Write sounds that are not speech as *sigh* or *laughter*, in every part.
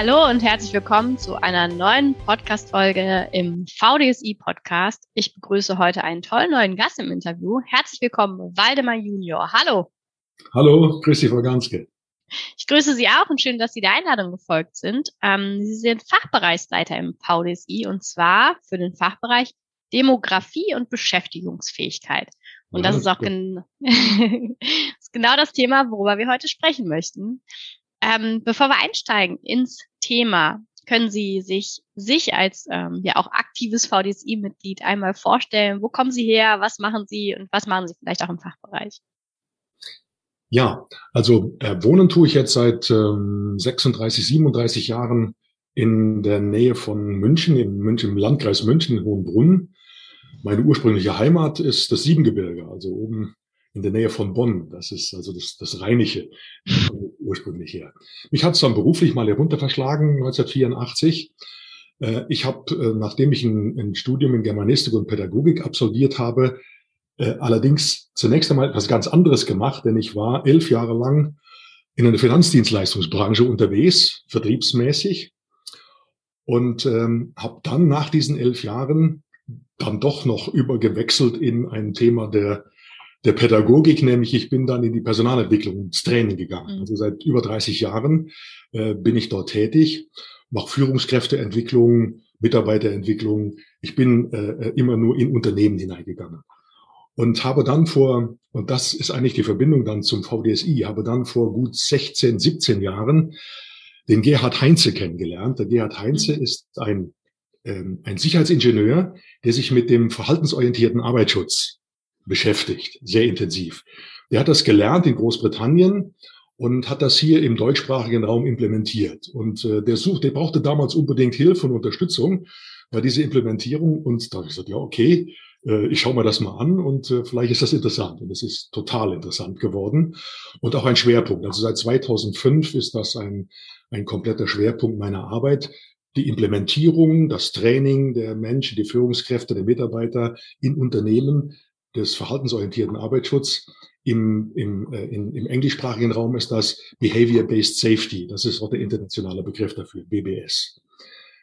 Hallo und herzlich willkommen zu einer neuen Podcast-Folge im VDSI-Podcast. Ich begrüße heute einen tollen neuen Gast im Interview. Herzlich willkommen, Waldemar Junior. Hallo. Hallo, grüß Sie, Frau Ganske. Ich grüße Sie auch und schön, dass Sie der Einladung gefolgt sind. Ähm, Sie sind Fachbereichsleiter im VDSI und zwar für den Fachbereich Demografie und Beschäftigungsfähigkeit. Und ja, das ist auch gen *laughs* ist genau das Thema, worüber wir heute sprechen möchten. Ähm, bevor wir einsteigen ins Thema, können Sie sich, sich als ähm, ja auch aktives VDSI-Mitglied einmal vorstellen? Wo kommen Sie her? Was machen Sie und was machen Sie vielleicht auch im Fachbereich? Ja, also äh, wohnen tue ich jetzt seit ähm, 36, 37 Jahren in der Nähe von München, in München, im Landkreis München, in Hohenbrunn. Meine ursprüngliche Heimat ist das Siebengebirge, also oben in der Nähe von Bonn. Das ist also das, das Rheinische ursprünglich her. Mich hat es dann beruflich mal herunter verschlagen, 1984. Äh, ich habe, äh, nachdem ich ein, ein, Studium in Germanistik und Pädagogik absolviert habe, äh, allerdings zunächst einmal etwas ganz anderes gemacht, denn ich war elf Jahre lang in einer Finanzdienstleistungsbranche unterwegs, vertriebsmäßig, und ähm, habe dann nach diesen elf Jahren dann doch noch übergewechselt in ein Thema der der Pädagogik, nämlich ich bin dann in die Personalentwicklung, ins Training gegangen. Mhm. Also seit über 30 Jahren äh, bin ich dort tätig, mache Führungskräfteentwicklung, Mitarbeiterentwicklung. Ich bin äh, immer nur in Unternehmen hineingegangen und habe dann vor, und das ist eigentlich die Verbindung dann zum VDSI, habe dann vor gut 16, 17 Jahren den Gerhard Heinze kennengelernt. Der Gerhard Heinze mhm. ist ein, ähm, ein Sicherheitsingenieur, der sich mit dem verhaltensorientierten Arbeitsschutz beschäftigt, sehr intensiv. Der hat das gelernt in Großbritannien und hat das hier im deutschsprachigen Raum implementiert. Und äh, der sucht, der brauchte damals unbedingt Hilfe und Unterstützung bei dieser Implementierung. Und da habe ich gesagt, ja, okay, äh, ich schaue mir das mal an und äh, vielleicht ist das interessant. Und es ist total interessant geworden und auch ein Schwerpunkt. Also seit 2005 ist das ein, ein kompletter Schwerpunkt meiner Arbeit. Die Implementierung, das Training der Menschen, die Führungskräfte, der Mitarbeiter in Unternehmen des verhaltensorientierten Arbeitsschutz. Im, im, äh, in, im englischsprachigen Raum ist das Behavior-Based Safety. Das ist auch der internationale Begriff dafür, BBS.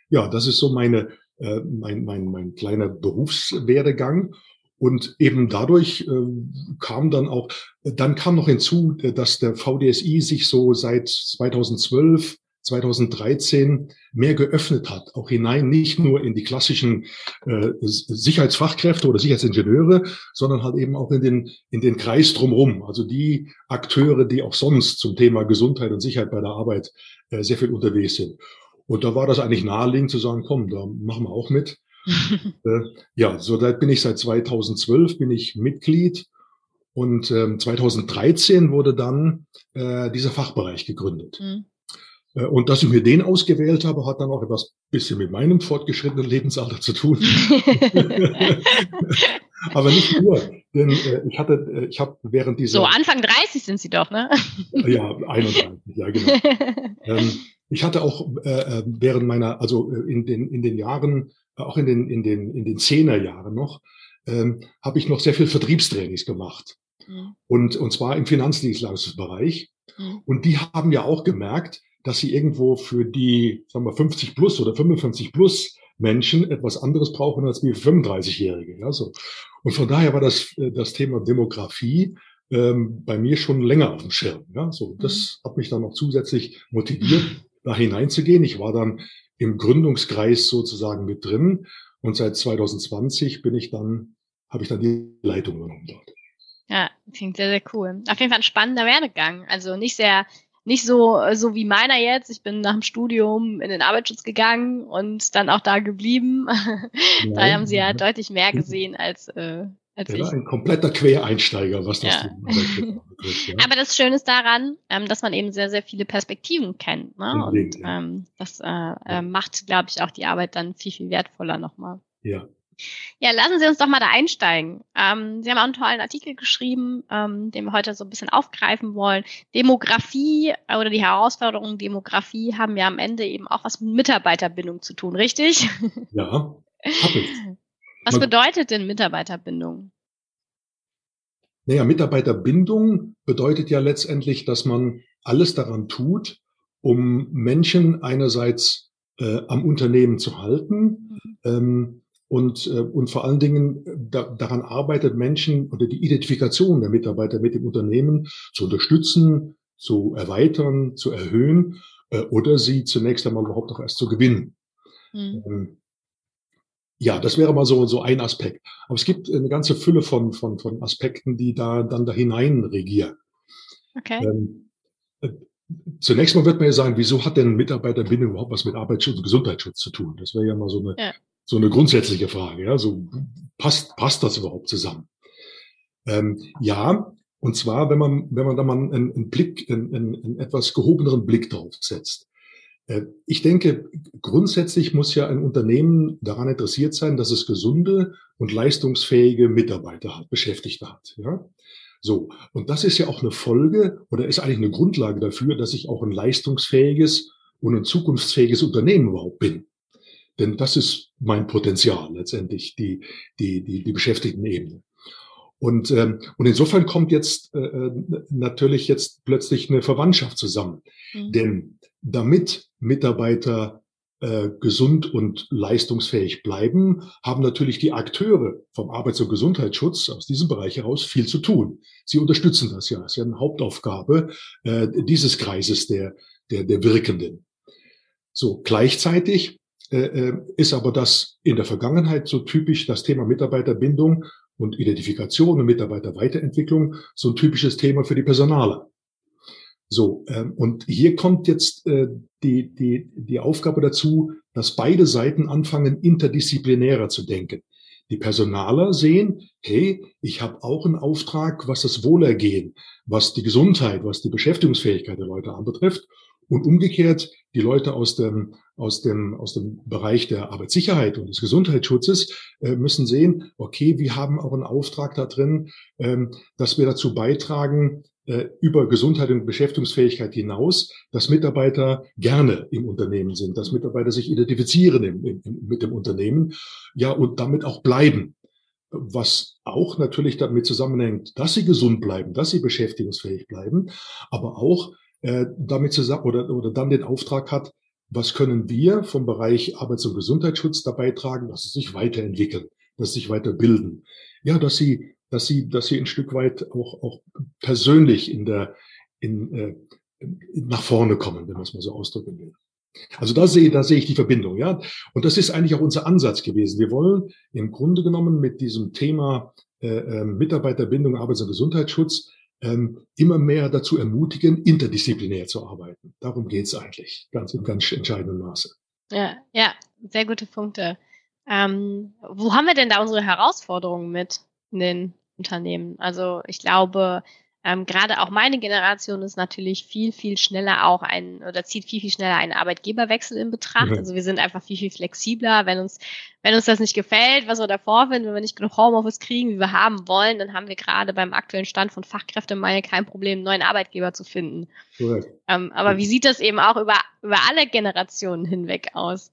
Ja, das ist so meine, äh, mein, mein, mein kleiner Berufswerdegang. Und eben dadurch äh, kam dann auch, dann kam noch hinzu, dass der VDSI sich so seit 2012 2013 mehr geöffnet hat, auch hinein nicht nur in die klassischen äh, Sicherheitsfachkräfte oder Sicherheitsingenieure, sondern halt eben auch in den, in den Kreis drumherum. Also die Akteure, die auch sonst zum Thema Gesundheit und Sicherheit bei der Arbeit äh, sehr viel unterwegs sind. Und da war das eigentlich naheliegend zu sagen, komm, da machen wir auch mit. *laughs* äh, ja, so da bin ich seit 2012 bin ich Mitglied und ähm, 2013 wurde dann äh, dieser Fachbereich gegründet. Mhm. Äh, und dass ich mir den ausgewählt habe, hat dann auch etwas bisschen mit meinem fortgeschrittenen Lebensalter zu tun. *laughs* Aber nicht nur, denn äh, ich hatte, äh, ich habe während dieser... So, Anfang 30 sind Sie doch, ne? ja, 31, ja, genau. *laughs* ähm, ich hatte auch äh, äh, während meiner, also in den, in den Jahren, auch in den, in den, in den Zehnerjahren noch, ähm, habe ich noch sehr viel Vertriebstrainings gemacht. Mhm. Und, und zwar im Finanzdienstleistungsbereich. Mhm. Und die haben ja auch gemerkt, dass sie irgendwo für die, sagen wir, 50 plus oder 55 plus Menschen etwas anderes brauchen als wie 35-Jährige. Ja, so. Und von daher war das, äh, das Thema Demografie ähm, bei mir schon länger auf dem Schirm. Ja, so. Das mhm. hat mich dann noch zusätzlich motiviert, da hineinzugehen. Ich war dann im Gründungskreis sozusagen mit drin und seit 2020 bin ich dann, habe ich dann die Leitung genommen dort. Ja, klingt sehr, sehr cool. Auf jeden Fall ein spannender Werdegang. Also nicht sehr nicht so, so wie meiner jetzt. Ich bin nach dem Studium in den Arbeitsschutz gegangen und dann auch da geblieben. *laughs* Ja. da haben sie ja deutlich mehr gesehen als, äh, als ja, ich. ein kompletter Quereinsteiger, was das Ja. Betrifft. Ja. Aber das Schöne ist daran, ähm, dass man eben sehr, sehr viele Perspektiven kennt. Ne? Und ähm, das äh, äh, macht, glaube ich, auch die Arbeit dann viel, viel wertvoller nochmal. ja. Ja, lassen Sie uns doch mal da einsteigen. Ähm, Sie haben auch einen tollen Artikel geschrieben, ähm, den wir heute so ein bisschen aufgreifen wollen. Demografie äh, oder die Herausforderungen Demografie haben ja am Ende eben auch was mit Mitarbeiterbindung zu tun, richtig? Ja, hab ich. Was bedeutet denn Mitarbeiterbindung? Naja, Mitarbeiterbindung bedeutet ja letztendlich, dass man alles daran tut, um Menschen einerseits äh, am Unternehmen zu halten ähm, und, äh, und vor allen Dingen äh, da, daran arbeitet, Menschen oder die Identifikation der Mitarbeiter mit dem Unternehmen zu unterstützen, zu erweitern, zu erhöhen äh, oder sie zunächst einmal überhaupt auch erst zu gewinnen. Hm. Ähm, Ja, das wäre mal so, so ein Aspekt. Aber es gibt eine ganze Fülle von, von, von Aspekten, die da dann da hinein regieren. Okay. Ähm, äh, zunächst mal wird man ja sagen, wieso hat denn Mitarbeiterbindung überhaupt was mit Arbeitsschutz und Gesundheitsschutz zu tun? Das wäre ja mal so eine, Ja. So eine grundsätzliche Frage. Ja, so passt, passt das überhaupt zusammen? Ähm, ja, und zwar, wenn man, wenn man da mal einen, einen Blick, einen, einen, etwas gehobeneren Blick drauf setzt. Äh, Ich denke, grundsätzlich muss ja ein Unternehmen daran interessiert sein, dass es gesunde und leistungsfähige Mitarbeiter hat, Beschäftigte hat. Ja? So. Und das ist ja auch eine Folge oder ist eigentlich eine Grundlage dafür, dass ich auch ein leistungsfähiges und ein zukunftsfähiges Unternehmen überhaupt bin. Denn das ist mein Potenzial letztendlich, die, die, die, die Beschäftigtenebene. Und, ähm, und insofern kommt jetzt äh, äh, natürlich jetzt plötzlich eine Verwandtschaft zusammen. Hm. Denn damit Mitarbeiter äh, gesund und leistungsfähig bleiben, haben natürlich die Akteure vom Arbeits- und Gesundheitsschutz aus diesem Bereich heraus viel zu tun. Sie unterstützen das ja. Es ist ja eine Hauptaufgabe äh, dieses Kreises der, der, der Wirkenden. So, gleichzeitig äh, äh, ist aber das in der Vergangenheit so typisch das Thema Mitarbeiterbindung und Identifikation und Mitarbeiterweiterentwicklung so ein typisches Thema für die Personaler. So, ähm, und hier kommt jetzt äh, die, die, die Aufgabe dazu, dass beide Seiten anfangen, interdisziplinärer zu denken. Die Personaler sehen, hey, ich habe auch einen Auftrag, was das Wohlergehen, was die Gesundheit, was die Beschäftigungsfähigkeit der Leute anbetrifft. Und umgekehrt, die Leute aus dem, aus dem, aus dem Bereich der Arbeitssicherheit und des Gesundheitsschutzes äh, müssen sehen, okay, wir haben auch einen Auftrag da drin, ähm, dass wir dazu beitragen, äh, über Gesundheit und Beschäftigungsfähigkeit hinaus, dass Mitarbeiter gerne im Unternehmen sind, dass Mitarbeiter sich identifizieren im, im, mit dem Unternehmen, ja, und damit auch bleiben. Was auch natürlich damit zusammenhängt, dass sie gesund bleiben, dass sie beschäftigungsfähig bleiben, aber auch äh, damit zusammen oder, oder dann den Auftrag hat, was können wir vom Bereich Arbeits- und Gesundheitsschutz dabei tragen, dass sie sich weiterentwickeln, dass sie sich weiterbilden. Ja, dass sie dass sie, dass sie ein Stück weit auch, auch persönlich in der, in, äh, nach vorne kommen, wenn man es mal so ausdrücken will. Also da sehe, da sehe ich die Verbindung, ja. Und das ist eigentlich auch unser Ansatz gewesen. Wir wollen im Grunde genommen mit diesem Thema äh, äh, Mitarbeiterbindung, Arbeits- und Gesundheitsschutz immer mehr dazu ermutigen, interdisziplinär zu arbeiten. Darum geht es eigentlich, ganz im ganz entscheidenden Maße. Ja, ja, sehr gute Punkte. Ähm, wo haben wir denn da unsere Herausforderungen mit in den Unternehmen? Also ich glaube, ähm, gerade auch meine Generation ist natürlich viel, viel schneller auch ein oder zieht viel, viel schneller einen Arbeitgeberwechsel in Betracht. Mhm. Also wir sind einfach viel, viel flexibler. Wenn uns, wenn uns das nicht gefällt, was wir davor finden, wenn wir nicht genug Homeoffice kriegen, wie wir haben wollen, dann haben wir gerade beim aktuellen Stand von Fachkräftemangel kein Problem, einen neuen Arbeitgeber zu finden. Ähm, aber wie sieht das eben auch über, über alle Generationen hinweg aus?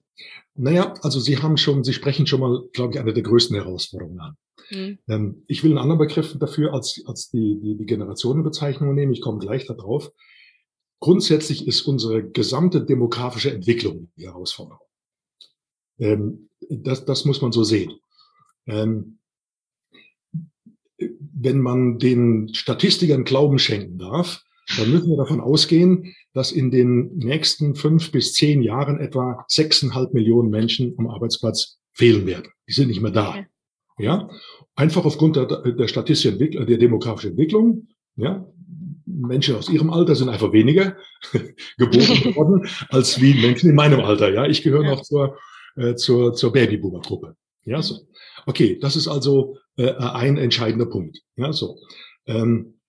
Naja, also Sie haben schon, Sie sprechen schon mal, glaube ich, eine der größten Herausforderungen an. Hm. Ähm, ich will einen anderen Begriff dafür als, als die, die, die Generationenbezeichnung nehmen. Ich komme gleich darauf. Grundsätzlich ist unsere gesamte demografische Entwicklung die Herausforderung. Ähm, das, das muss man so sehen. Ähm, wenn man den Statistikern Glauben schenken darf, dann müssen wir davon ausgehen, dass in den nächsten fünf bis zehn Jahren etwa sechseinhalb Millionen Menschen am Arbeitsplatz fehlen werden. Die sind nicht mehr da. Ja, einfach aufgrund der, der statistischen Entwicklung, der demografischen Entwicklung. Ja, Menschen aus ihrem Alter sind einfach weniger *laughs* geboren worden als wie Menschen in meinem Alter. Ja, ich gehöre Ja. noch zur, äh, zur, zur Babyboomer-Gruppe. Ja, so. Okay, das ist also äh, ein entscheidender Punkt. Ja, so. Ähm,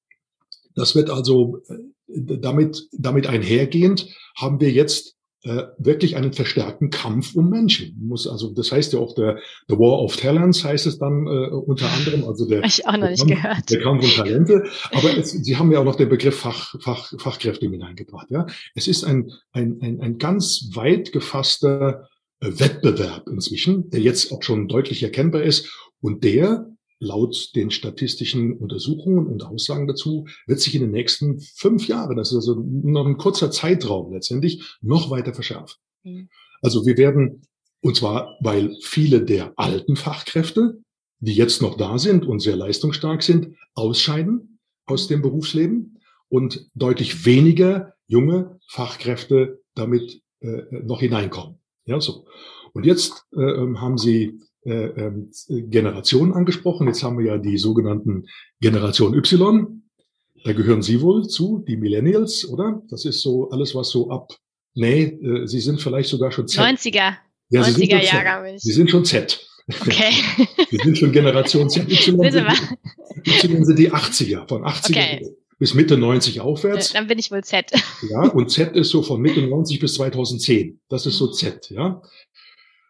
das wird also äh, damit, damit einhergehend haben wir jetzt äh, wirklich einen verstärkten Kampf um Menschen. Muss also, das heißt ja auch der The War of Talents heißt es dann äh, unter anderem, also der, ich auch noch nicht Kampf, gehört. der Kampf um Talente. Aber es, Sie haben ja auch noch den Begriff Fach, Fach, Fachkräfte hineingebracht. Ja, es ist ein ein ein, ein ganz weit gefasster äh, Wettbewerb inzwischen, der jetzt auch schon deutlich erkennbar ist und der laut den statistischen Untersuchungen und Aussagen dazu wird sich in den nächsten fünf Jahren, das ist also noch ein kurzer Zeitraum letztendlich, noch weiter verschärfen. Mhm. Also wir werden, und zwar, weil viele der alten Fachkräfte, die jetzt noch da sind und sehr leistungsstark sind, ausscheiden aus dem Berufsleben und deutlich weniger junge Fachkräfte damit äh, noch hineinkommen. Ja, so. Und jetzt äh, ähm, haben Sie äh, ähm, Generationen angesprochen. Jetzt haben wir ja die sogenannten Generation Y. Da gehören Sie wohl zu, die Millennials, oder? Das ist so alles, was so ab. Nee, äh, Sie sind vielleicht sogar schon Z. 90er. Ja, 90er Jahre. Sie sind schon Z. Okay. *laughs* Sie sind schon Generation Z. Y, y sind die 80er, von 80er okay. bis Mitte 90 aufwärts. Dann bin ich wohl Z. *laughs* Ja, und Z ist so von Mitte 90 bis 2010. Das ist so Z, ja.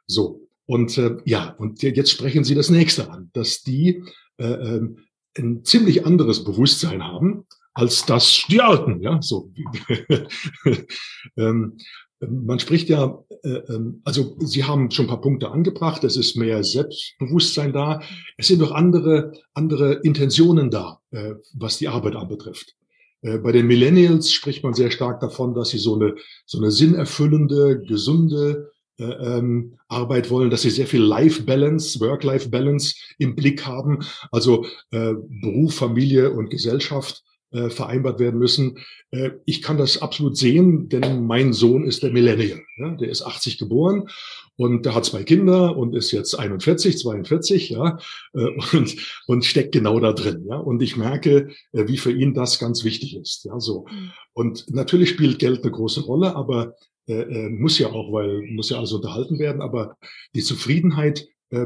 So. Und äh, ja, und jetzt sprechen Sie das nächste an, dass die äh, ähm, ein ziemlich anderes Bewusstsein haben als das die Alten. Ja, so. *laughs* ähm, man spricht ja, äh, ähm, also Sie haben schon ein paar Punkte angebracht. Es ist mehr Selbstbewusstsein da. Es sind noch andere andere Intentionen da, äh, was die Arbeit anbetrifft. Äh, bei den Millennials spricht man sehr stark davon, dass sie so eine so eine sinnerfüllende, gesunde ähm, Arbeit wollen, dass sie sehr viel Life-Balance, Work-Life-Balance im Blick haben, also äh, Beruf, Familie und Gesellschaft äh, vereinbart werden müssen. Äh, ich kann das absolut sehen, denn mein Sohn ist der Millennial. Ja? Der ist 80 geboren und der hat zwei Kinder und ist jetzt 41, 42, ja, äh, und, und steckt genau da drin, ja. Und ich merke, äh, wie für ihn das ganz wichtig ist, ja, so. Mhm. Und natürlich spielt Geld eine große Rolle, aber äh, äh, muss ja auch, weil muss ja alles unterhalten werden, aber die Zufriedenheit äh,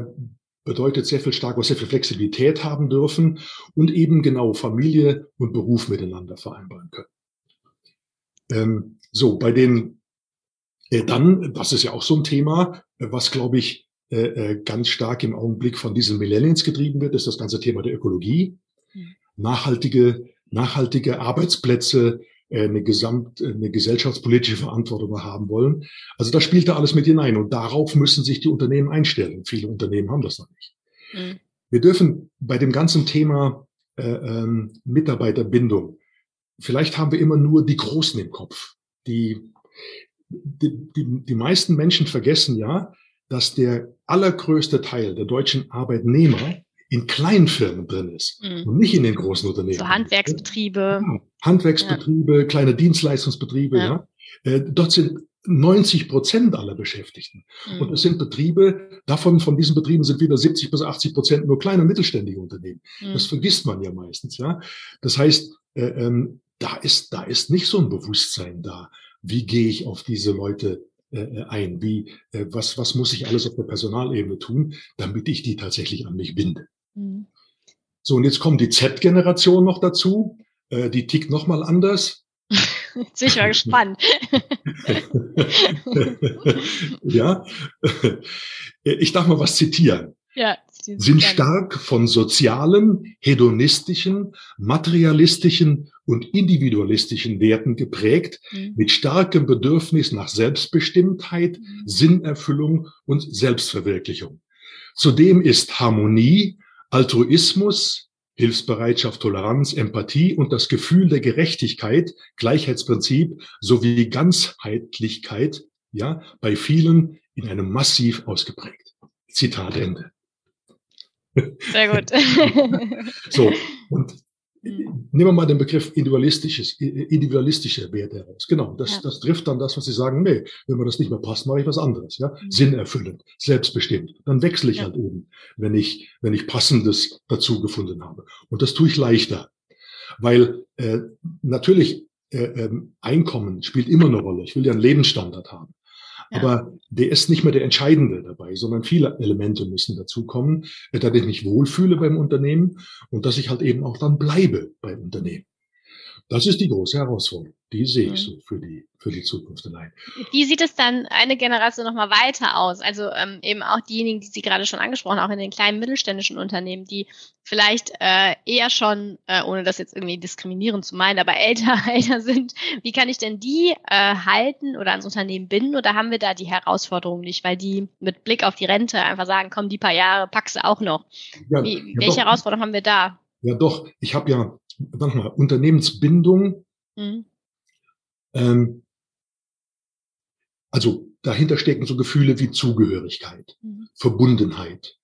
bedeutet sehr viel stark, sehr viel Flexibilität haben dürfen und eben genau Familie und Beruf miteinander vereinbaren können. Ähm, so, bei den äh, dann, das ist ja auch so ein Thema, was glaube ich äh, äh, ganz stark im Augenblick von diesen Millennials getrieben wird, ist das ganze Thema der Ökologie. Mhm. Nachhaltige, nachhaltige Arbeitsplätze, eine gesamt, äh, eine gesellschaftspolitische Verantwortung haben wollen. Also da spielt da alles mit hinein und darauf müssen sich die Unternehmen einstellen. Viele Unternehmen haben das noch nicht. Mhm. Wir dürfen bei dem ganzen Thema äh, ähm, Mitarbeiterbindung, vielleicht haben wir immer nur die Großen im Kopf. Die, die, die, die meisten Menschen vergessen ja, dass der allergrößte Teil der deutschen Arbeitnehmer in kleinen Firmen drin ist mhm. und nicht in den großen Unternehmen. So Handwerksbetriebe. Ja, Handwerksbetriebe, ja. kleine Dienstleistungsbetriebe, ja. ja. Äh, dort sind 90 Prozent aller Beschäftigten. Mhm. Und es sind Betriebe, davon, von diesen Betrieben sind wieder 70 bis 80 Prozent nur kleine und mittelständige Unternehmen. Mhm. Das vergisst man ja meistens, ja. Das heißt, äh, ähm, da ist, da ist nicht so ein Bewusstsein da. Wie gehe ich auf diese Leute äh, ein? Wie, äh, was, was muss ich alles auf der Personalebene tun, damit ich die tatsächlich an mich binde? Mhm. So, und jetzt kommt die Z-Generation noch dazu. Äh, die tickt nochmal anders. *laughs* Mal gespannt. *laughs* ja, ich darf mal was zitieren. Ja, sind stark von sozialen, hedonistischen, materialistischen und individualistischen Werten geprägt, mhm. mit starkem Bedürfnis nach Selbstbestimmtheit, mhm. Sinnerfüllung und Selbstverwirklichung. Zudem ist Harmonie Altruismus, Hilfsbereitschaft, Toleranz, Empathie und das Gefühl der Gerechtigkeit, Gleichheitsprinzip sowie Ganzheitlichkeit, ja, bei vielen in einem massiv ausgeprägt. Zitat Ende. Sehr gut. *laughs* so, und Nehmen wir mal den Begriff individualistisches, individualistische Werte heraus. Genau, das, ja. das trifft dann das, was Sie sagen, nee, wenn mir das nicht mehr passt, mache ich was anderes. Ja? Mhm. Sinnerfüllend, selbstbestimmt. Dann wechsle ich ja. halt eben, wenn ich, wenn ich Passendes dazu gefunden habe. Und das tue ich leichter. Weil äh, natürlich äh, äh, Einkommen spielt immer eine Rolle. Ich will ja einen Lebensstandard haben. Aber der ist nicht mehr der Entscheidende dabei, sondern viele Elemente müssen dazukommen, äh, dass ich mich wohlfühle beim Unternehmen und dass ich halt eben auch dann bleibe beim Unternehmen. Das ist die große Herausforderung. Die sehe ich mhm. so für die, für die Zukunft allein. Wie sieht es dann eine Generation nochmal weiter aus? Also ähm, eben auch diejenigen, die Sie gerade schon angesprochen haben, auch in den kleinen mittelständischen Unternehmen, die vielleicht äh, eher schon, äh, ohne das jetzt irgendwie diskriminierend zu meinen, aber *laughs* älter, älter sind. Wie kann ich denn die äh, halten oder ans Unternehmen binden? Oder haben wir da die Herausforderung nicht, weil die mit Blick auf die Rente einfach sagen, komm, die paar Jahre packst du auch noch. Ja, Wie, ja welche doch. Herausforderung haben wir da? Ja, doch. Ich habe ja, warte mal, Unternehmensbindung. Mhm ähm, also dahinter stecken so Gefühle wie Zugehörigkeit, mhm. Verbundenheit,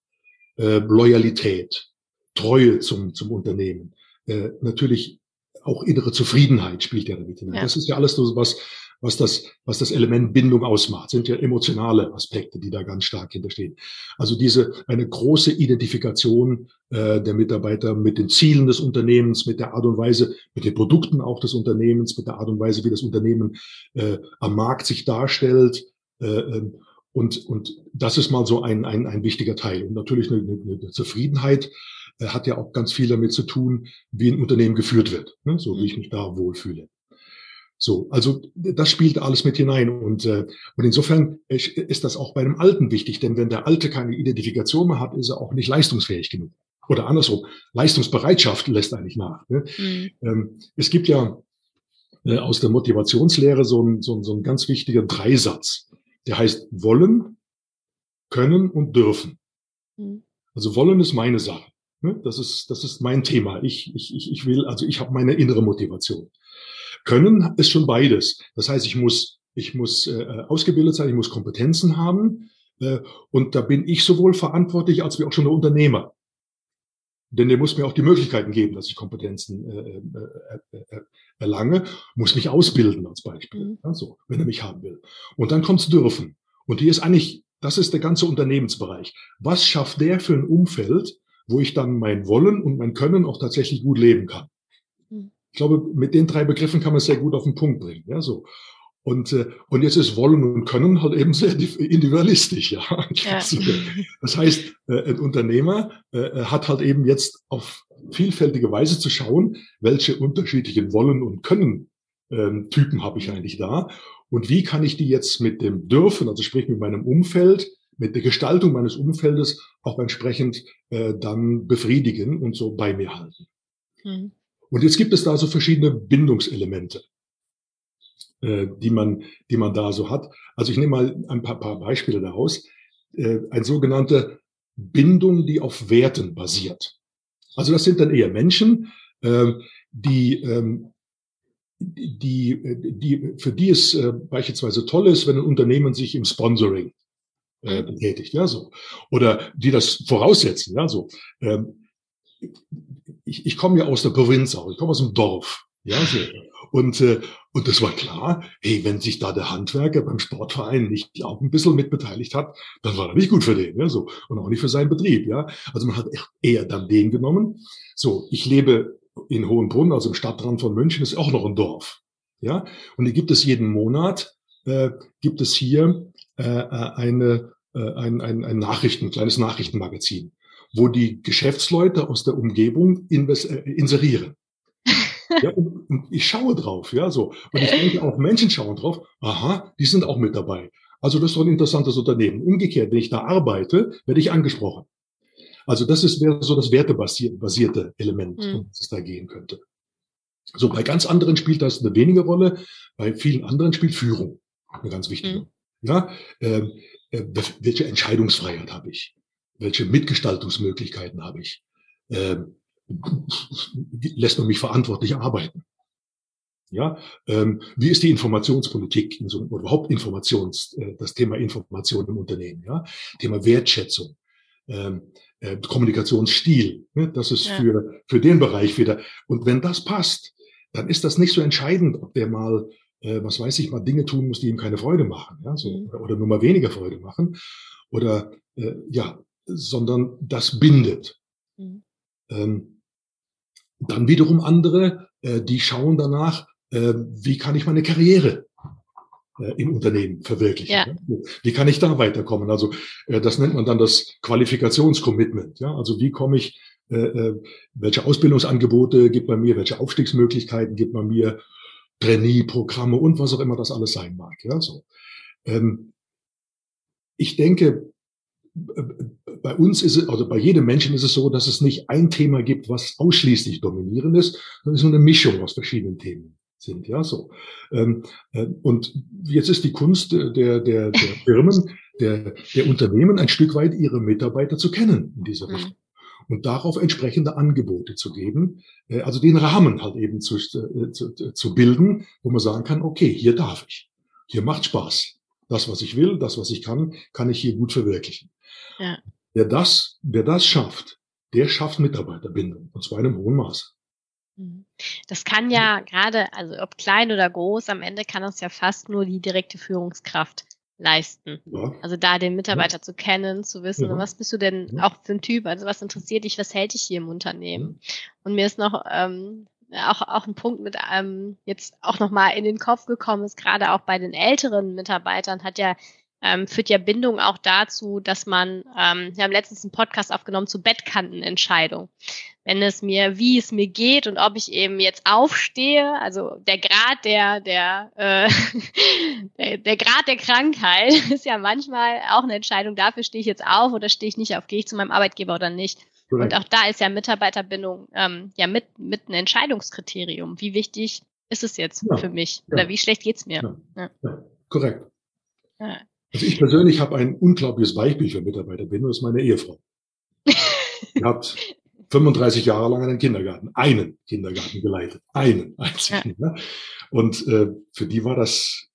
äh, Loyalität, Treue zum, zum Unternehmen. Äh, natürlich auch innere Zufriedenheit spielt ja damit hinein. Ja. Das ist ja alles so was, was das, was das Element Bindung ausmacht, sind ja emotionale Aspekte, die da ganz stark hinterstehen. Also diese, eine große Identifikation äh, der Mitarbeiter mit den Zielen des Unternehmens, mit der Art und Weise, mit den Produkten auch des Unternehmens, mit der Art und Weise, wie das Unternehmen äh, am Markt sich darstellt. Äh, ähm, und, und das ist mal so ein, ein, ein wichtiger Teil. Und natürlich eine, eine Zufriedenheit äh, hat ja auch ganz viel damit zu tun, wie ein Unternehmen geführt wird, ne? so wie ich mich da wohlfühle. So, also das spielt alles mit hinein und, äh, und insofern ist das auch bei einem Alten wichtig, denn wenn der Alte keine Identifikation mehr hat, ist er auch nicht leistungsfähig genug. Oder andersrum, Leistungsbereitschaft lässt eigentlich nach. Ne? Mhm. Ähm, es gibt ja äh, aus der Motivationslehre so ein, so, ein, so ein ganz wichtiger Dreisatz, der heißt wollen, können und dürfen. Mhm. Also wollen ist meine Sache. Ne? Das ist, das ist mein Thema. Ich, ich, ich, ich will, also ich habe meine innere Motivation. Können ist schon beides. Das heißt, ich muss, ich muss äh, ausgebildet sein, ich muss Kompetenzen haben. Äh, und da bin ich sowohl verantwortlich als wie auch schon der Unternehmer. Denn der muss mir auch die Möglichkeiten geben, dass ich Kompetenzen äh, äh, äh, erlange, muss mich ausbilden als Beispiel, mhm. also, wenn er mich haben will. Und dann kommt's dürfen. Und die ist eigentlich, das ist der ganze Unternehmensbereich. Was schafft der für ein Umfeld, wo ich dann mein Wollen und mein Können auch tatsächlich gut leben kann? Ich glaube, mit den drei Begriffen kann man es sehr gut auf den Punkt bringen. Ja, so. Und, äh, und jetzt ist Wollen und Können halt eben sehr individualistisch, ja. *laughs* ja. Das heißt, äh, ein Unternehmer äh, hat halt eben jetzt auf vielfältige Weise zu schauen, welche unterschiedlichen Wollen und Können ähm, Typen habe ich eigentlich da und wie kann ich die jetzt mit dem Dürfen, also sprich mit meinem Umfeld, mit der Gestaltung meines Umfeldes auch entsprechend äh, dann befriedigen und so bei mir halten. Mhm. Und jetzt gibt es da so verschiedene Bindungselemente, äh, die man, die man da so hat. Also ich nehme mal ein paar, paar Beispiele daraus. Äh, ein sogenannte Bindung, die auf Werten basiert. Also das sind dann eher Menschen, äh, die, ähm, die, die, für die es äh, beispielsweise toll ist, wenn ein Unternehmen sich im Sponsoring äh, betätigt, ja so, oder die das voraussetzen, ja so. Ähm, ich, ich komme ja aus der Provinz auch, ich komme aus dem Dorf. Ja, so. Und, äh, und das war klar, hey, wenn sich da der Handwerker beim Sportverein nicht auch ein bisschen mitbeteiligt hat, dann war er nicht gut für den, ja, so. Und auch nicht für seinen Betrieb, ja. Also man hat eher dann den genommen. So, ich lebe in Hohenbrunn, also im Stadtrand von München, ist auch noch ein Dorf. Ja, und hier gibt es jeden Monat, äh, gibt es hier äh, äh eine, äh, ein, ein, ein Nachrichten, ein kleines Nachrichtenmagazin wo die Geschäftsleute aus der Umgebung äh, inserieren. *laughs* ja, und, und, ich schaue drauf, ja, so. Und ich denke auch Menschen schauen drauf, aha, die sind auch mit dabei. Also das ist doch ein interessantes Unternehmen. Umgekehrt, wenn ich da arbeite, werde ich angesprochen. Also das ist wäre so das wertebasierte Element, mhm. um das es da gehen könnte. So, bei ganz anderen spielt das eine wenige Rolle, bei vielen anderen spielt Führung eine ganz wichtige. Mhm. Ja, ähm, äh, welche Entscheidungsfreiheit habe ich? Welche Mitgestaltungsmöglichkeiten habe ich? Ähm, *laughs* lässt man mich verantwortlich arbeiten? Ja, ähm, wie ist die Informationspolitik in so oder überhaupt Informations, äh, das Thema Information im Unternehmen, ja, Thema Wertschätzung, ähm, äh, Kommunikationsstil, ne? das ist ja. für für den Bereich wieder. Und wenn das passt, dann ist das nicht so entscheidend, ob der mal, äh, was weiß ich, mal Dinge tun muss, die ihm keine Freude machen, ja, so mhm. oder nur mal weniger Freude machen, oder äh, ja, sondern das bindet. Mhm. Ähm, dann wiederum andere, äh, die schauen danach, äh, wie kann ich meine Karriere äh, im Unternehmen verwirklichen. Ja. Wie kann ich da weiterkommen? Also äh, das nennt man dann das Qualifikationscommitment. Ja? Also wie komme ich, äh, äh, welche Ausbildungsangebote gibt man mir, welche Aufstiegsmöglichkeiten gibt man mir, Trainee-Programme und was auch immer das alles sein mag. Ja, so. Ähm, ich denke, bei uns ist es, also bei jedem Menschen ist es so, dass es nicht ein Thema gibt, was ausschließlich dominierend ist, sondern es ist nur eine Mischung aus verschiedenen Themen sind, ja, so. Ähm, äh, und jetzt ist die Kunst der, der, der Firmen, der, der Unternehmen ein Stück weit ihre Mitarbeiter zu kennen in dieser mhm. Richtung. Und darauf entsprechende Angebote zu geben, äh, also den Rahmen halt eben zu, äh, zu, zu bilden, wo man sagen kann, okay, hier darf ich. Hier macht Spaß. Das, was ich will, das, was ich kann, kann ich hier gut verwirklichen. Ja. Wer das, wer das schafft, der schafft Mitarbeiterbindung. Und zwar in einem hohen Maße. Mhm. Das kann ja gerade, also ob klein oder groß, am Ende kann das ja fast nur die direkte Führungskraft leisten. Ja. Also da den Mitarbeiter ja. zu kennen, zu wissen, ja. was bist du denn auch für ein Typ, also was interessiert dich, was hält dich hier im Unternehmen. Und mir ist noch ähm, auch, auch ein Punkt mit ähm, jetzt auch nochmal in den Kopf gekommen ist, gerade auch bei den älteren Mitarbeitern hat ja ähm, führt ja Bindung auch dazu, dass man, ähm, wir haben letztens einen Podcast aufgenommen zu Bettkantenentscheidung. Wenn es mir, wie es mir geht und ob ich eben jetzt aufstehe, also der Grad der, der, äh, *laughs* der, der Grad der Krankheit *laughs* ist ja manchmal auch eine Entscheidung, dafür stehe ich jetzt auf oder stehe ich nicht auf, gehe ich zu meinem Arbeitgeber oder nicht. Und auch da ist ja Mitarbeiterbindung ähm, ja mit, mit ein Entscheidungskriterium. Wie wichtig ist es jetzt ja, für mich? Ja. Oder wie schlecht geht's mir? Ja. Korrekt. Also ich persönlich habe ein unglaubliches Beispiel für Mitarbeiterbindung, das ist meine Ehefrau. *laughs* Die hat 35 Jahre lang einen Kindergarten, einen Kindergarten geleitet, einen einzigen. Ja. Und äh, für die war das,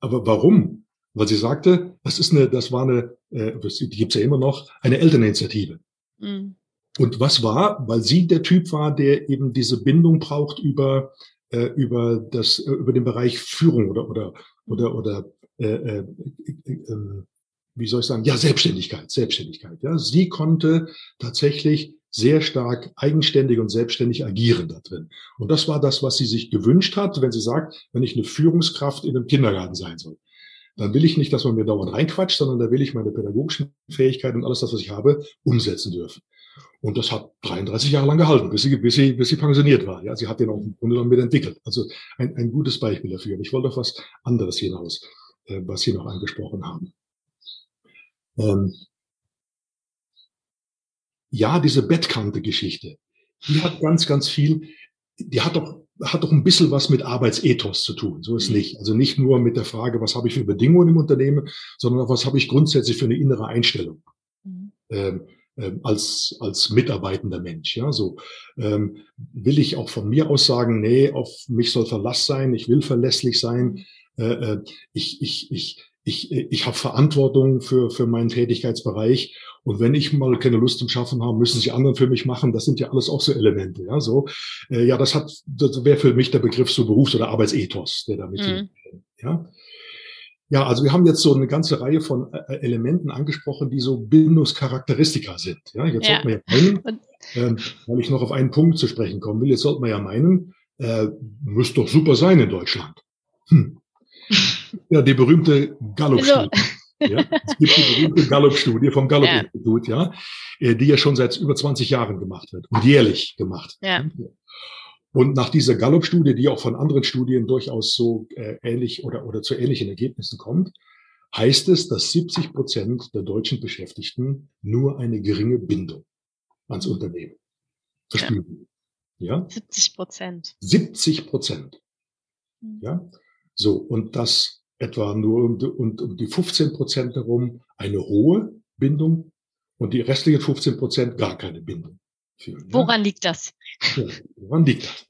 aber warum? Weil sie sagte, das ist eine, das war eine, äh, die gibt's ja immer noch, eine Elterninitiative. Mhm. Und was war? Weil sie der Typ war, der eben diese Bindung braucht über äh, über das äh, über den Bereich Führung oder oder oder oder äh, äh, äh, wie soll ich sagen, ja, Selbstständigkeit, Selbstständigkeit. Ja, sie konnte tatsächlich sehr stark eigenständig und selbstständig agieren da drin. Und das war das, was sie sich gewünscht hat, wenn sie sagt, wenn ich eine Führungskraft in einem Kindergarten sein soll. Dann will ich nicht, dass man mir dauernd reinquatscht, sondern da will ich meine pädagogischen Fähigkeiten und alles das, was ich habe, umsetzen dürfen. Und das hat 33 Jahre lang gehalten, bis sie, bis sie, bis sie pensioniert war. Ja, sie hat den auch im Grunde genommen mit entwickelt. Also ein, ein gutes Beispiel dafür. Ich wollte auf was anderes hinaus. Äh, was Sie noch angesprochen haben. Ähm, ja, diese Bettkante-Geschichte, die hat ganz, ganz viel, die hat doch, hat doch ein bisschen was mit Arbeitsethos zu tun. So ist mhm. nicht. Also nicht nur mit der Frage, was habe ich für Bedingungen im Unternehmen, sondern auch, was habe ich grundsätzlich für eine innere Einstellung. Mhm. Ähm, ähm, als, als mitarbeitender Mensch. Ja, so ähm, will ich auch von mir aus sagen, nee, auf mich soll Verlass sein, ich will verlässlich sein, äh, äh, ich, ich, ich, ich, ich habe Verantwortung für, für meinen Tätigkeitsbereich. Und wenn ich mal keine Lust zum Schaffen habe, müssen sich anderen für mich machen. Das sind ja alles auch so Elemente. Ja, so. Äh, ja, das hat, das wäre für mich der Begriff so Berufs- oder Arbeitsethos, der damit mhm. ja. Ja, also wir haben jetzt so eine ganze Reihe von äh, Elementen angesprochen, die so Bindungscharakteristika sind. Ja, jetzt ja. sollte man ja meinen, ähm, weil ich noch auf einen Punkt zu sprechen kommen will, jetzt sollte man ja meinen, äh, müsste doch super sein in Deutschland. Hm. Ja, die berühmte Gallup-Studie. Ja, es gibt die berühmte Gallup-Studie vom Gallup-Institut, ja. ja, die ja schon seit über 20 Jahren gemacht wird und jährlich gemacht. Ja. Und nach dieser Gallup-Studie, die auch von anderen Studien durchaus so äh, ähnlich oder, oder zu ähnlichen Ergebnissen kommt, heißt es, dass 70 Prozent der deutschen Beschäftigten nur eine geringe Bindung ans Unternehmen verspüren. Ja. ja? 70 Prozent. 70 Prozent. Mhm. Ja. So, und das etwa nur um, um, um die 15 Prozent herum eine hohe Bindung und die restlichen 15 Prozent gar keine Bindung. Führen, woran ja? liegt das? Ja, woran liegt das?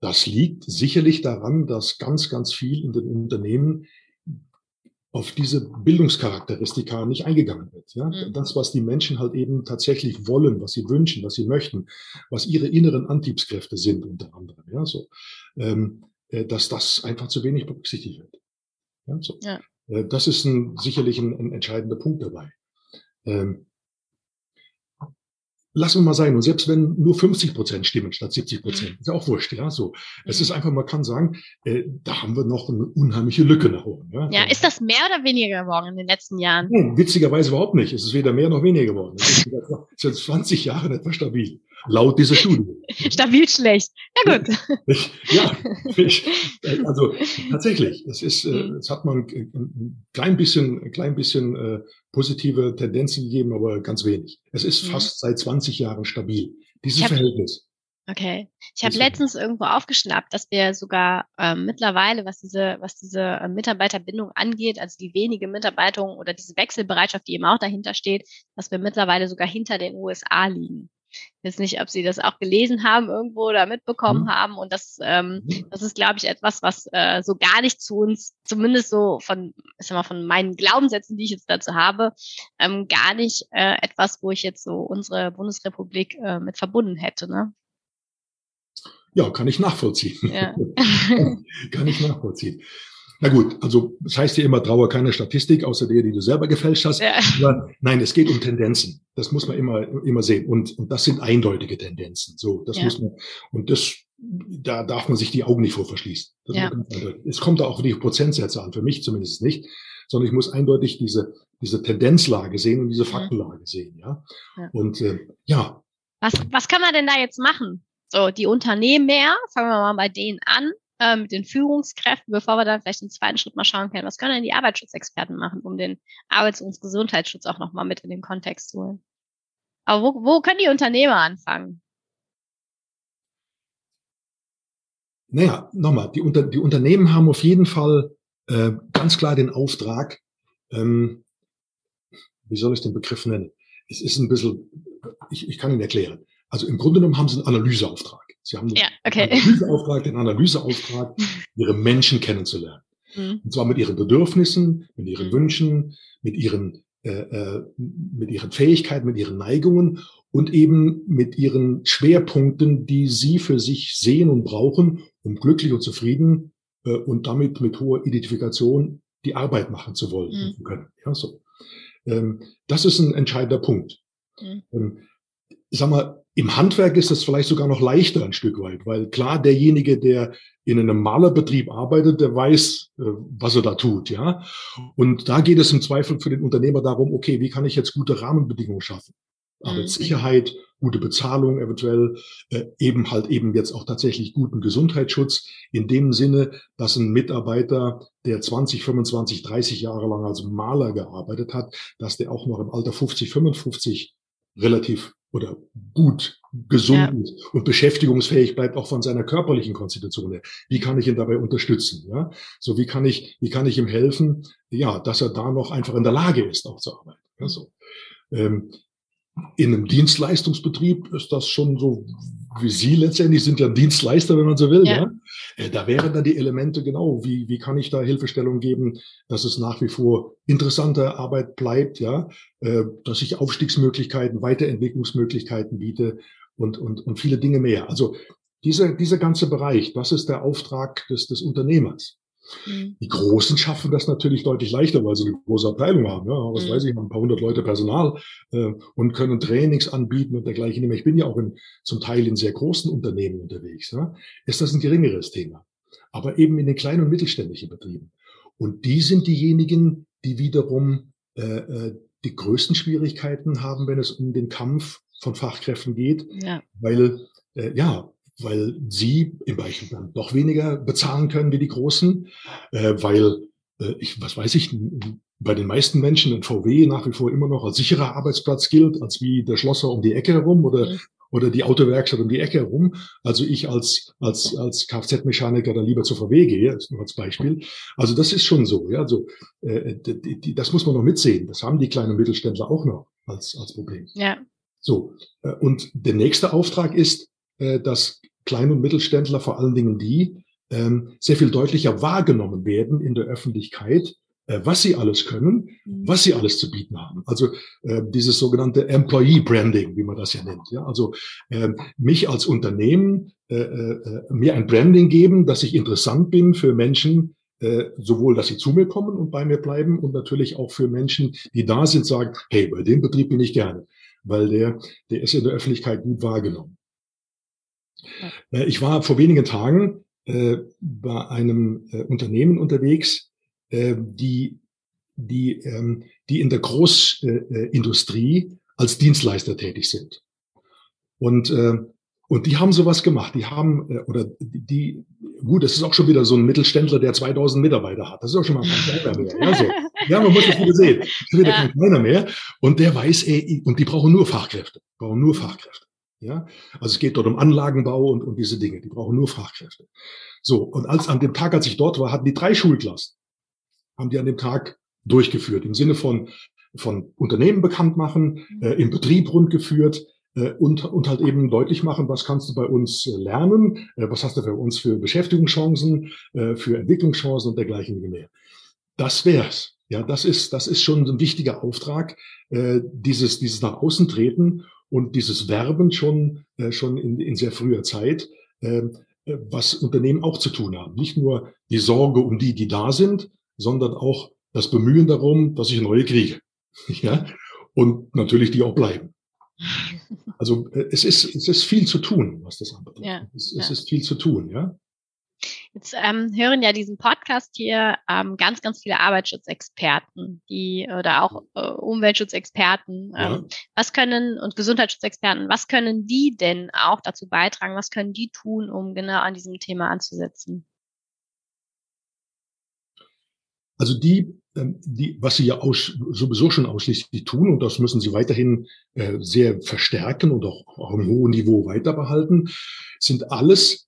Das liegt sicherlich daran, dass ganz, ganz viel in den Unternehmen auf diese Bildungscharakteristika nicht eingegangen wird. Ja? Mhm. Das, was die Menschen halt eben tatsächlich wollen, was sie wünschen, was sie möchten, was ihre inneren Antriebskräfte sind unter anderem. Ja, so. Ähm, äh, dass das einfach zu wenig berücksichtigt wird. Ja, so. ja. Äh, das ist ein, sicherlich ein, ein entscheidender Punkt dabei. Ähm, lassen wir mal sein. Und selbst wenn nur 50 Prozent stimmen statt 70 Prozent, mhm. ist ja auch wurscht, ja, so. Es ist mhm. einfach, man kann sagen, äh, da haben wir noch eine unheimliche Lücke nach oben. Ja? ja, ist das mehr oder weniger geworden in den letzten Jahren? Nein, witzigerweise überhaupt nicht. Es ist weder mehr noch weniger geworden. Es ist seit 20 Jahren etwa stabil. Laut dieser Studie. *laughs* Stabil schlecht. Ja *laughs* gut. ja, also tatsächlich. Es ist, äh, mhm. es hat man ein klein bisschen, ein klein bisschen äh, positive Tendenzen gegeben, aber ganz wenig. Es ist mhm. fast seit 20 Jahren stabil. Dieses hab, Verhältnis. Okay. Ich habe letztens irgendwo aufgeschnappt, dass wir sogar ähm, mittlerweile, was diese, was diese äh, Mitarbeiterbindung angeht, also die wenige Mitarbeiter oder diese Wechselbereitschaft, die eben auch dahinter steht, dass wir mittlerweile sogar hinter den USA liegen. Ich weiß nicht, ob Sie das auch gelesen haben irgendwo oder mitbekommen mhm. haben. Und das, ähm, mhm. das ist, glaube ich, etwas, was äh, so gar nicht zu uns, zumindest so von, ich sag mal, von meinen Glaubenssätzen, die ich jetzt dazu habe, ähm, gar nicht äh, etwas, wo ich jetzt so unsere Bundesrepublik äh, mit verbunden hätte. Ne? Ja, kann ich nachvollziehen. Ja. *laughs* kann ich nachvollziehen. Na gut, also das heißt ja immer, traue keine Statistik, außer der, die du selber gefälscht hast. Ja. Aber nein, es geht um Tendenzen. Das muss man immer, immer sehen. Und, und das sind eindeutige Tendenzen. So, das ja. muss man, und das, da darf man sich die Augen nicht vor verschließen. Ja. Es kommt da auch die Prozentsätze an, für mich zumindest nicht, sondern ich muss eindeutig diese, diese Tendenzlage sehen und diese Faktenlage sehen, ja. ja. Und, äh, ja. Was, was kann man denn da jetzt machen? So, die Unternehmer, fangen wir mal bei denen an, äh, mit den Führungskräften, bevor wir dann vielleicht im zweiten Schritt mal schauen können, was können denn die Arbeitsschutzexperten machen, um den Arbeits- und Gesundheitsschutz auch nochmal mit in den Kontext zu holen. Aber wo, wo können die Unternehmer anfangen? Naja, nochmal, die, Unter die Unternehmen haben auf jeden Fall äh, ganz klar den Auftrag, ähm, wie soll ich den Begriff nennen? Es ist ein bisschen, ich, ich kann ihn erklären. Also im Grunde genommen haben sie einen Analyseauftrag. Sie haben ja, okay. den Analyseauftrag, den Analyseauftrag, *laughs* ihre Menschen kennenzulernen. Mhm. Und zwar mit ihren Bedürfnissen, mit ihren mhm. Wünschen, mit ihren, äh, äh, mit ihren Fähigkeiten, mit ihren Neigungen und eben mit ihren Schwerpunkten, die sie für sich sehen und brauchen, um glücklich und zufrieden äh, und damit mit hoher Identifikation die Arbeit machen zu wollen mhm. können. Ja, so. Ähm, das ist ein entscheidender Punkt. Mhm. Ähm, sag mal, im Handwerk ist das vielleicht sogar noch leichter ein Stück weit, weil klar, derjenige, der in einem Malerbetrieb arbeitet, der weiß, äh, was er da tut, ja. Und da geht es im Zweifel für den Unternehmer darum, okay, wie kann ich jetzt gute Rahmenbedingungen schaffen? Mhm. Arbeitssicherheit, gute Bezahlung eventuell, äh, eben halt eben jetzt auch tatsächlich guten Gesundheitsschutz in dem Sinne, dass ein Mitarbeiter, der 20, 25, 30 Jahre lang als Maler gearbeitet hat, dass der auch noch im Alter 50, 55 relativ oder gut gesund ja. und beschäftigungsfähig bleibt auch von seiner körperlichen Konstitution her. Wie kann ich ihn dabei unterstützen? Ja, so wie kann ich, wie kann ich ihm helfen? Ja, dass er da noch einfach in der Lage ist, auch zu arbeiten. Ja, so. Ähm, in einem Dienstleistungsbetrieb ist das schon so, wie Sie letztendlich sind ja Dienstleister, wenn man so will. Ja. ja? Äh, da wären dann die Elemente genau, wie, wie kann ich da Hilfestellung geben, dass es nach wie vor interessante Arbeit bleibt, ja, äh, dass ich Aufstiegsmöglichkeiten, Weiterentwicklungsmöglichkeiten biete und, und, und viele Dinge mehr. Also dieser, dieser ganze Bereich, das ist der Auftrag des, des Unternehmers. Mhm. Die Großen schaffen das natürlich deutlich leichter, weil sie eine große Abteilung haben. Ja, was mhm. weiß ich, ein paar hundert Leute Personal äh, und können Trainings anbieten und dergleichen. Ich bin ja auch in, zum Teil in sehr großen Unternehmen unterwegs. Ja, ist das ein geringeres Thema. Aber eben in den kleinen und mittelständischen Betrieben. Und die sind diejenigen, die wiederum äh, äh, die größten Schwierigkeiten haben, wenn es um den Kampf von Fachkräften geht, ja. weil äh, ja weil sie im Beispiel dann doch weniger bezahlen können wie die Großen, äh, weil äh, ich, was weiß ich, bei den meisten Menschen ein VW nach wie vor immer noch als sicherer Arbeitsplatz gilt, als wie der Schlosser um die Ecke herum oder mhm. oder die Autowerkstatt um die Ecke herum. Also ich als als als Kfz-Mechaniker dann lieber zur VW gehe, nur als Beispiel. Also das ist schon so. Ja, also äh, die, die, das muss man noch mitsehen. Das haben die kleinen Mittelständler auch noch als als Problem. Ja. So äh, und der nächste Auftrag ist, äh, dass Klein- und Mittelständler, vor allen Dingen die, ähm, sehr viel deutlicher wahrgenommen werden in der Öffentlichkeit, äh, was sie alles können, mhm. was sie alles zu bieten haben. Also äh, dieses sogenannte Employee Branding, wie man das ja nennt. Ja? Also äh, mich als Unternehmen äh, äh, mir ein Branding geben, dass ich interessant bin für Menschen, äh, sowohl, dass sie zu mir kommen und bei mir bleiben und natürlich auch für Menschen, die da sind, sagen, hey, bei dem Betrieb bin ich gerne weil der, der ist in der Öffentlichkeit gut wahrgenommen. Ja. Äh, ich war vor wenigen Tagen äh, bei einem äh, Unternehmen unterwegs, äh, die, die, ähm, die in der Großindustrie äh, als Dienstleister tätig sind. Und äh, und die haben sowas gemacht. Die haben, äh, oder die, gut, das ist auch schon wieder so ein Mittelständler, der 2000 Mitarbeiter hat. Das ist auch schon mal kein kleiner mehr. Ja, so. *laughs* ja man muss das wieder sehen. Das ist wieder ja. kein kleiner mehr. Und der weiß, ey, und die brauchen nur Fachkräfte. Brauchen nur Fachkräfte. Ja, also es geht dort um Anlagenbau und, und diese Dinge. Die brauchen nur Fachkräfte. So. Und als, an dem Tag, als ich dort war, hatten die drei Schulklassen. Haben die an dem Tag durchgeführt. Im Sinne von, von Unternehmen bekannt machen, äh, im Betrieb rund geführt, äh, und, und halt eben deutlich machen, was kannst du bei uns äh, lernen, äh, was hast du für uns für Beschäftigungschancen, für Entwicklungschancen und dergleichen mehr. Das wär's. Ja, das ist, das ist schon ein wichtiger Auftrag, dieses, dieses nach außen treten und dieses Werben schon, schon in, in sehr früher Zeit, was Unternehmen auch zu tun haben. Nicht nur die Sorge um die, die da sind, sondern auch das Bemühen darum, dass ich neue kriege. *laughs* Ja, und natürlich die auch bleiben. *laughs* Also äh, es ist, es ist viel zu tun, was das anbetrifft. Ja, es, ja. es ist viel zu tun, ja. Jetzt ähm, hören ja diesen Podcast hier ähm, ganz, ganz viele Arbeitsschutzexperten, die oder auch äh, Umweltschutzexperten. Ähm, ja. Was können und Gesundheitsschutzexperten, was können die denn auch dazu beitragen? Was können die tun, um genau an diesem Thema anzusetzen? Also die, ähm, die, was sie ja aus, sowieso schon ausschließlich tun, und das müssen sie weiterhin äh, sehr verstärken und auch auf einem hohen Niveau weiter behalten, sind alles,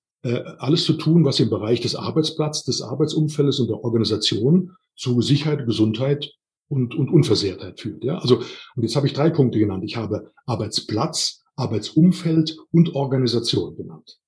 alles zu tun, was im Bereich des Arbeitsplatzes, des Arbeitsumfeldes und der Organisation zu Sicherheit, Gesundheit und, und Unversehrtheit führt. Ja? Also, und jetzt habe ich drei Punkte genannt. Ich habe Arbeitsplatz, Arbeitsumfeld und Organisation genannt.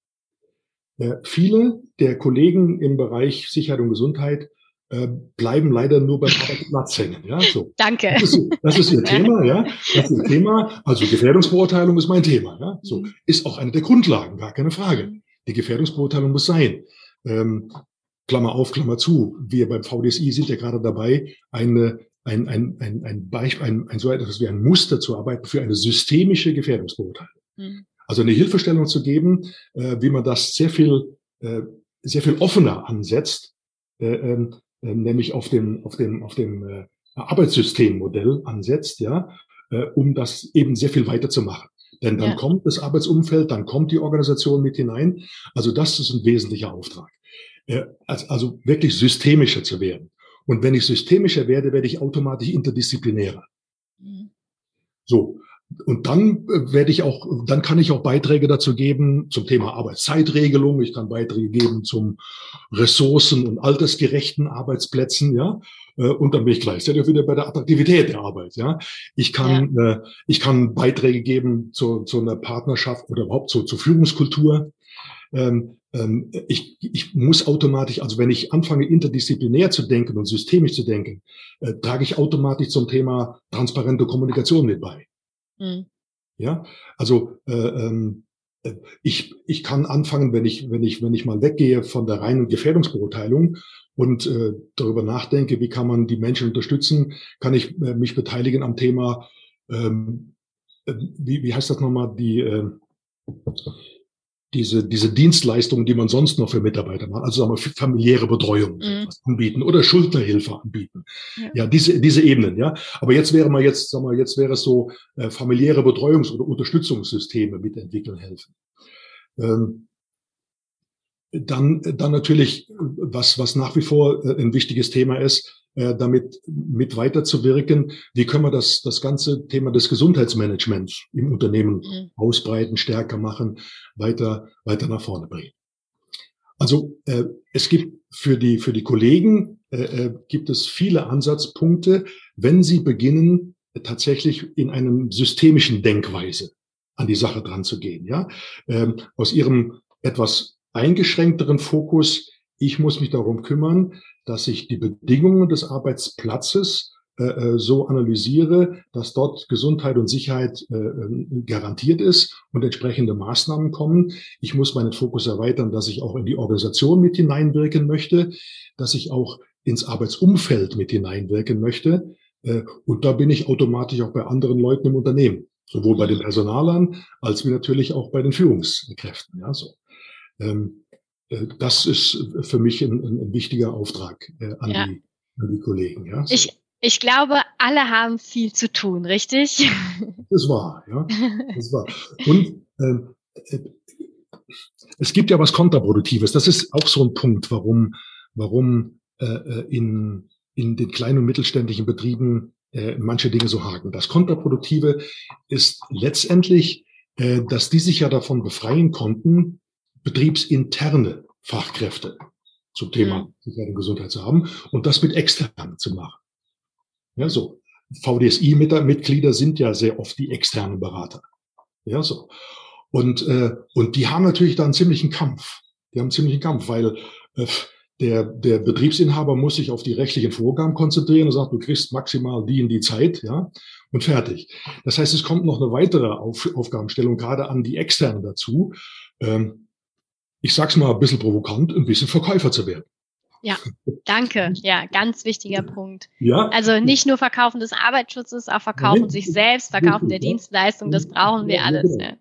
Äh, viele der Kollegen im Bereich Sicherheit und Gesundheit äh, bleiben leider nur beim Arbeitsplatz hängen. Ja, so. *laughs* Danke. Das ist, das ist ihr Thema, ja. Das ist ihr Thema. Also Gefährdungsbeurteilung ist mein Thema, ja. So mhm. ist auch eine der Grundlagen, gar keine Frage. Die Gefährdungsbeurteilung muss sein. Ähm, Klammer auf, Klammer zu. Wir beim VDSI sind ja gerade dabei, eine ein, ein, ein, ein Beispiel, ein, ein so etwas wie ein Muster zu arbeiten für eine systemische Gefährdungsbeurteilung. Mhm. Also eine Hilfestellung zu geben, äh, wie man das sehr viel, äh, sehr viel offener ansetzt, äh, ähm, äh, nämlich auf dem, auf dem, auf dem äh, Arbeitssystemmodell ansetzt, ja, äh, um das eben sehr viel weiter zu machen. Denn dann ja. kommt das Arbeitsumfeld, dann kommt die Organisation mit hinein. Also das ist ein wesentlicher Auftrag. Äh, also, also wirklich systemischer zu werden. Und wenn ich systemischer werde, werde ich automatisch interdisziplinärer. Mhm. So. Und dann äh, werde ich auch, dann kann ich auch Beiträge dazu geben zum Thema Arbeitszeitregelung. Ich kann Beiträge geben zum ressourcen- und altersgerechten Arbeitsplätzen, ja. Äh, und dann bin ich gleichzeitig wieder bei der Attraktivität der Arbeit, ja. Ich kann, ja. Äh, ich kann Beiträge geben zu, zu einer Partnerschaft oder überhaupt zu, zur Führungskultur. Ähm, ähm, ich, ich muss automatisch, also wenn ich anfange, interdisziplinär zu denken und systemisch zu denken, trage ich automatisch zum Thema transparente Kommunikation mit bei. Mhm. Ja, also äh, ähm, äh, ich, ich kann anfangen, wenn ich, wenn ich, wenn ich mal weggehe von der reinen Gefährdungsbeurteilung und äh, darüber nachdenke, wie kann man die Menschen unterstützen, kann ich äh, mich beteiligen am Thema, ähm, äh, wie, wie heißt das nochmal, die äh, diese, diese Dienstleistungen, die man sonst noch für Mitarbeiter macht, also sagen wir familiäre Betreuung mhm. anbieten oder Schuldnerhilfe anbieten. Ja. ja, diese, diese Ebenen, ja. Aber jetzt wäre mal jetzt, sagen wir, jetzt wäre es so, äh, familiäre Betreuungs- oder Unterstützungssysteme mitentwickeln helfen. Ähm, dann, dann natürlich, was, was nach wie vor äh, ein wichtiges Thema ist, äh, damit mit weiterzuwirken. Wie können wir das, das ganze Thema des Gesundheitsmanagements im Unternehmen mhm. ausbreiten, stärker machen, weiter, weiter nach vorne bringen? Also äh, es gibt für die, für die Kollegen äh, äh gibt es viele Ansatzpunkte, wenn sie beginnen, tatsächlich in einem systemischen Denkweise an die Sache dran zu gehen. Ja? Ähm, aus ihrem etwas eingeschränkteren Fokus, ich muss mich darum kümmern, dass ich die Bedingungen des Arbeitsplatzes äh, äh, so analysiere, dass dort Gesundheit und Sicherheit äh, ähm, garantiert ist und entsprechende Maßnahmen kommen. Ich muss meinen Fokus erweitern, dass ich auch in die Organisation mit hineinwirken möchte, dass ich auch ins Arbeitsumfeld mit hineinwirken möchte. Äh, und da bin ich automatisch auch bei anderen Leuten im Unternehmen. Sowohl bei den Personalern als wie natürlich auch bei den Führungskräften. Ja, so. Ähm, äh, das ist für mich ein, ein, wichtiger Auftrag äh, an, ja. die, an die Kollegen. Ja. Ich, ich glaube, alle haben viel zu tun, richtig? *laughs* Das war, ja. Das war. Und ähm, äh, es gibt ja was Kontraproduktives. Das ist auch so ein Punkt, warum, warum äh, äh, in, in den kleinen und mittelständischen Betrieben äh, manche Dinge so haken. Das Kontraproduktive ist letztendlich, äh, dass die sich ja davon befreien konnten, betriebsinterne Fachkräfte zum Thema mhm. Sicherheit und Gesundheit zu haben und das mit externen zu machen. Ja, so. VDSI-Mitglieder sind ja sehr oft die externen Berater. Ja, so. Und, äh, und die haben natürlich da einen ziemlichen Kampf. Die haben einen ziemlichen Kampf, weil äh, der, der Betriebsinhaber muss sich auf die rechtlichen Vorgaben konzentrieren und sagt, du kriegst maximal die in die Zeit, ja, und fertig. Das heißt, es kommt noch eine weitere Auf, Aufgabenstellung gerade an die Externen dazu. Ähm, ich sag's mal ein bisschen provokant, ein bisschen Verkäufer zu werden. Ja, danke. Ja, ganz wichtiger Punkt. Ja. Also nicht nur Verkaufen des Arbeitsschutzes, auch Verkaufen Nein. sich selbst, Verkaufen der Dienstleistung, das brauchen wir alles. Ja.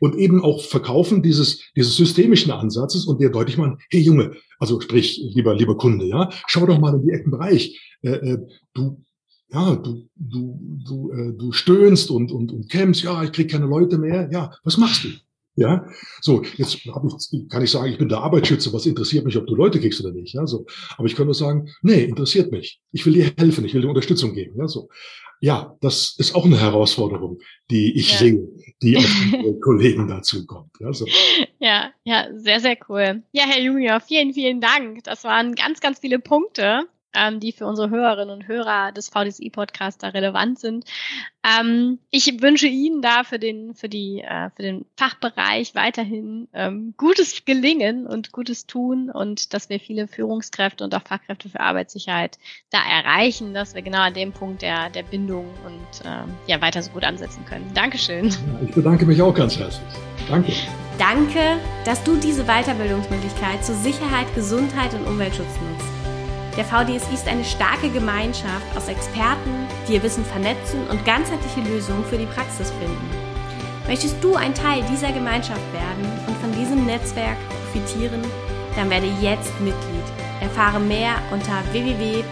Und eben auch Verkaufen dieses, dieses systemischen Ansatzes und der deutlich machen, hey Junge, also sprich, lieber, lieber Kunde, ja, schau doch mal in die Eckenbereich. Äh, äh, du, ja, du, du, du, äh, du stöhnst und, und, und kämpfst, ja, ich krieg keine Leute mehr. Ja, was machst du? Ja, so, jetzt ich, kann ich sagen, ich bin der Arbeitsschütze, was interessiert mich, ob du Leute kriegst oder nicht, ja, so. Aber ich kann nur sagen, nee, interessiert mich. Ich will dir helfen, ich will dir Unterstützung geben, ja, so. Ja, das ist auch eine Herausforderung, die ich ja. sehe, die auf die *laughs* Kollegen dazu kommt. Ja, so. ja, ja, sehr, sehr cool. Ja, Herr Junior, vielen, vielen Dank. Das waren ganz, ganz viele Punkte ähm, die für unsere Hörerinnen und Hörer des VDSI-Podcasts da relevant sind. Ähm, ich wünsche Ihnen da für den, für die, äh, für den Fachbereich weiterhin ähm, gutes Gelingen und gutes Tun und dass wir viele Führungskräfte und auch Fachkräfte für Arbeitssicherheit da erreichen, dass wir genau an dem Punkt der, der Bindung und ähm, ja weiter so gut ansetzen können. Dankeschön. Ich bedanke mich auch ganz herzlich. Danke. Danke, dass du diese Weiterbildungsmöglichkeit zur Sicherheit, Gesundheit und Umweltschutz nutzt. Der VDSI ist eine starke Gemeinschaft aus Experten, die ihr Wissen vernetzen und ganzheitliche Lösungen für die Praxis finden. Möchtest du ein Teil dieser Gemeinschaft werden und von diesem Netzwerk profitieren? Dann werde jetzt Mitglied. Erfahre mehr unter www.vdsi.de.